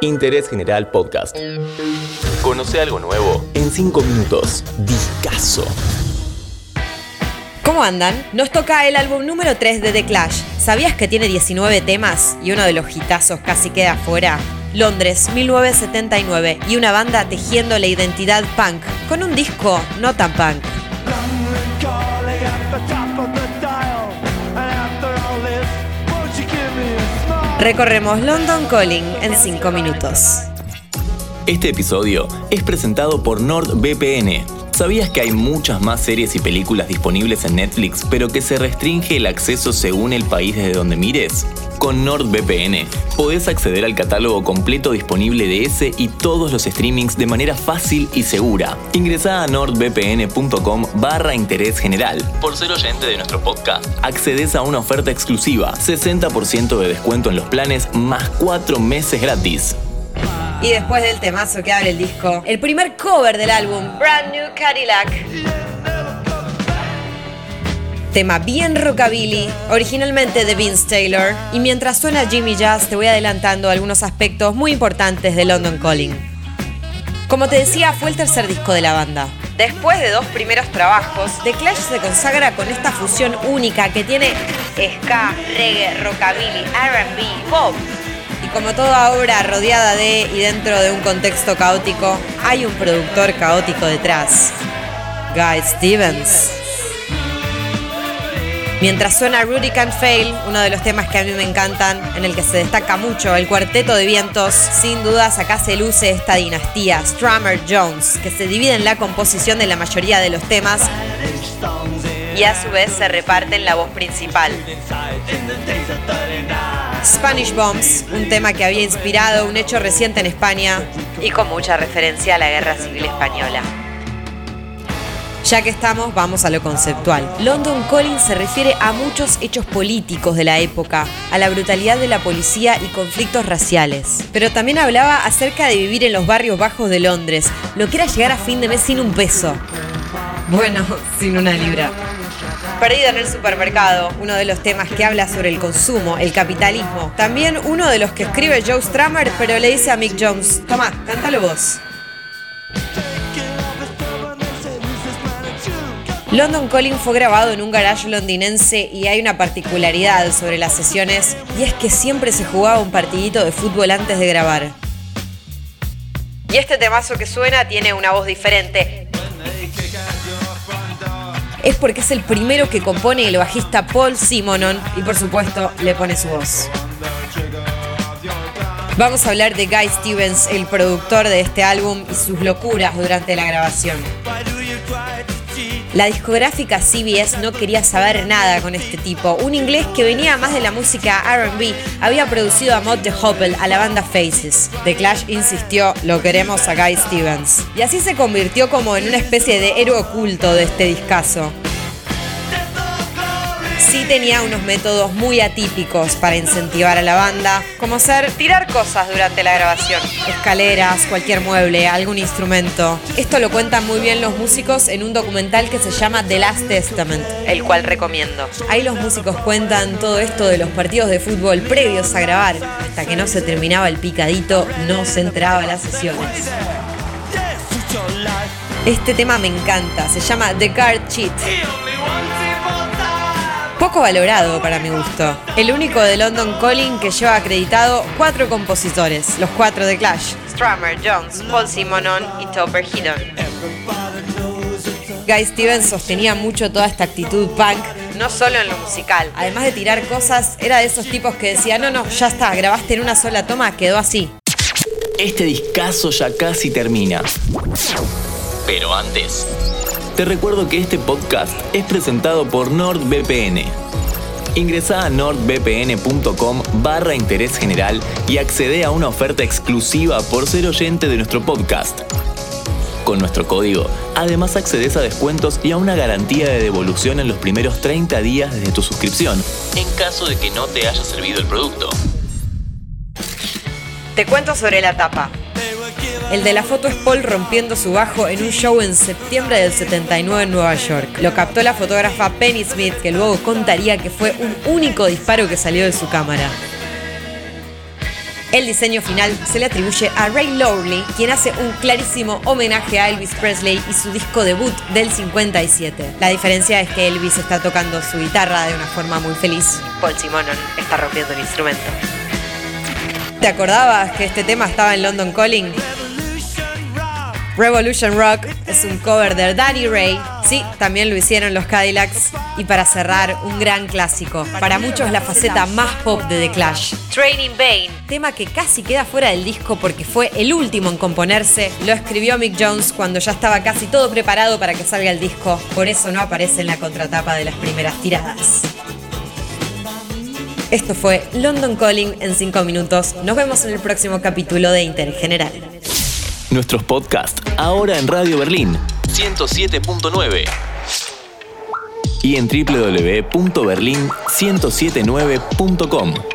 Interés General Podcast. Conoce algo nuevo en 5 minutos. Discaso. ¿Cómo andan? Nos toca el álbum número 3 de The Clash. ¿Sabías que tiene 19 temas y uno de los hitazos casi queda fuera? Londres, 1979, y una banda tejiendo la identidad punk, con un disco no tan punk. Recorremos London Calling en 5 minutos. Este episodio es presentado por NordVPN. ¿Sabías que hay muchas más series y películas disponibles en Netflix, pero que se restringe el acceso según el país desde donde mires? Con NordVPN podés acceder al catálogo completo disponible de ese y todos los streamings de manera fácil y segura. Ingresá a nordvpn.com barra interés general. Por ser oyente de nuestro podcast, accedes a una oferta exclusiva, 60% de descuento en los planes más 4 meses gratis. Y después del temazo que abre el disco, el primer cover del álbum, Brand New Cadillac tema bien rockabilly, originalmente de Vince Taylor, y mientras suena Jimmy Jazz te voy adelantando algunos aspectos muy importantes de London Calling. Como te decía, fue el tercer disco de la banda. Después de dos primeros trabajos, The Clash se consagra con esta fusión única que tiene ska, reggae, rockabilly, RB, pop. Y como toda obra rodeada de y dentro de un contexto caótico, hay un productor caótico detrás. Guy Stevens. Mientras suena Rudy Can't Fail, uno de los temas que a mí me encantan, en el que se destaca mucho el cuarteto de vientos, sin dudas acá se luce esta dinastía, Strummer Jones, que se divide en la composición de la mayoría de los temas y a su vez se reparten la voz principal. Spanish Bombs, un tema que había inspirado un hecho reciente en España y con mucha referencia a la Guerra Civil Española. Ya que estamos, vamos a lo conceptual. London Calling se refiere a muchos hechos políticos de la época, a la brutalidad de la policía y conflictos raciales. Pero también hablaba acerca de vivir en los barrios bajos de Londres, lo que era llegar a fin de mes sin un peso. Bueno, sin una libra. Perdida en el supermercado, uno de los temas que habla sobre el consumo, el capitalismo. También uno de los que escribe Joe Strummer, pero le dice a Mick Jones, toma, cántalo vos. London Calling fue grabado en un garage londinense y hay una particularidad sobre las sesiones y es que siempre se jugaba un partidito de fútbol antes de grabar. Y este temazo que suena tiene una voz diferente. Es porque es el primero que compone el bajista Paul Simonon y por supuesto le pone su voz. Vamos a hablar de Guy Stevens, el productor de este álbum y sus locuras durante la grabación. La discográfica CBS no quería saber nada con este tipo. Un inglés que venía más de la música RB había producido a Mod the Hopple a la banda Faces. The Clash insistió, lo queremos a Guy Stevens. Y así se convirtió como en una especie de héroe oculto de este discazo sí tenía unos métodos muy atípicos para incentivar a la banda, como ser tirar cosas durante la grabación, escaleras, cualquier mueble, algún instrumento. Esto lo cuentan muy bien los músicos en un documental que se llama The Last Testament, el cual recomiendo. Ahí los músicos cuentan todo esto de los partidos de fútbol previos a grabar, hasta que no se terminaba el picadito, no se entraba a las sesiones. Este tema me encanta, se llama The Card Cheat poco valorado para mi gusto. El único de London Calling que lleva acreditado cuatro compositores, los cuatro de Clash, Strummer, Jones, Paul Simonon y Topper Headon. Guy Stevens sostenía mucho toda esta actitud punk, no solo en lo musical. Además de tirar cosas, era de esos tipos que decían, no, no, ya está, grabaste en una sola toma, quedó así. Este discazo ya casi termina. Pero antes, te recuerdo que este podcast es presentado por NordVPN. Ingresa a nordvpn.com barra interés general y accede a una oferta exclusiva por ser oyente de nuestro podcast. Con nuestro código, además accedes a descuentos y a una garantía de devolución en los primeros 30 días desde tu suscripción, en caso de que no te haya servido el producto. Te cuento sobre la tapa. El de la foto es Paul rompiendo su bajo en un show en septiembre del 79 en Nueva York. Lo captó la fotógrafa Penny Smith, que luego contaría que fue un único disparo que salió de su cámara. El diseño final se le atribuye a Ray Lowry, quien hace un clarísimo homenaje a Elvis Presley y su disco debut del 57. La diferencia es que Elvis está tocando su guitarra de una forma muy feliz. Paul Simonon está rompiendo el instrumento. ¿Te acordabas que este tema estaba en London Calling? Revolution Rock es un cover de Daddy Ray. Sí, también lo hicieron los Cadillacs. Y para cerrar, un gran clásico. Para muchos la faceta más pop de The Clash. Training Bane, tema que casi queda fuera del disco porque fue el último en componerse. Lo escribió Mick Jones cuando ya estaba casi todo preparado para que salga el disco. Por eso no aparece en la contratapa de las primeras tiradas. Esto fue London Calling en 5 minutos. Nos vemos en el próximo capítulo de Intergeneral. Nuestros podcasts ahora en Radio Berlín 107.9 y en www.berlin1079.com.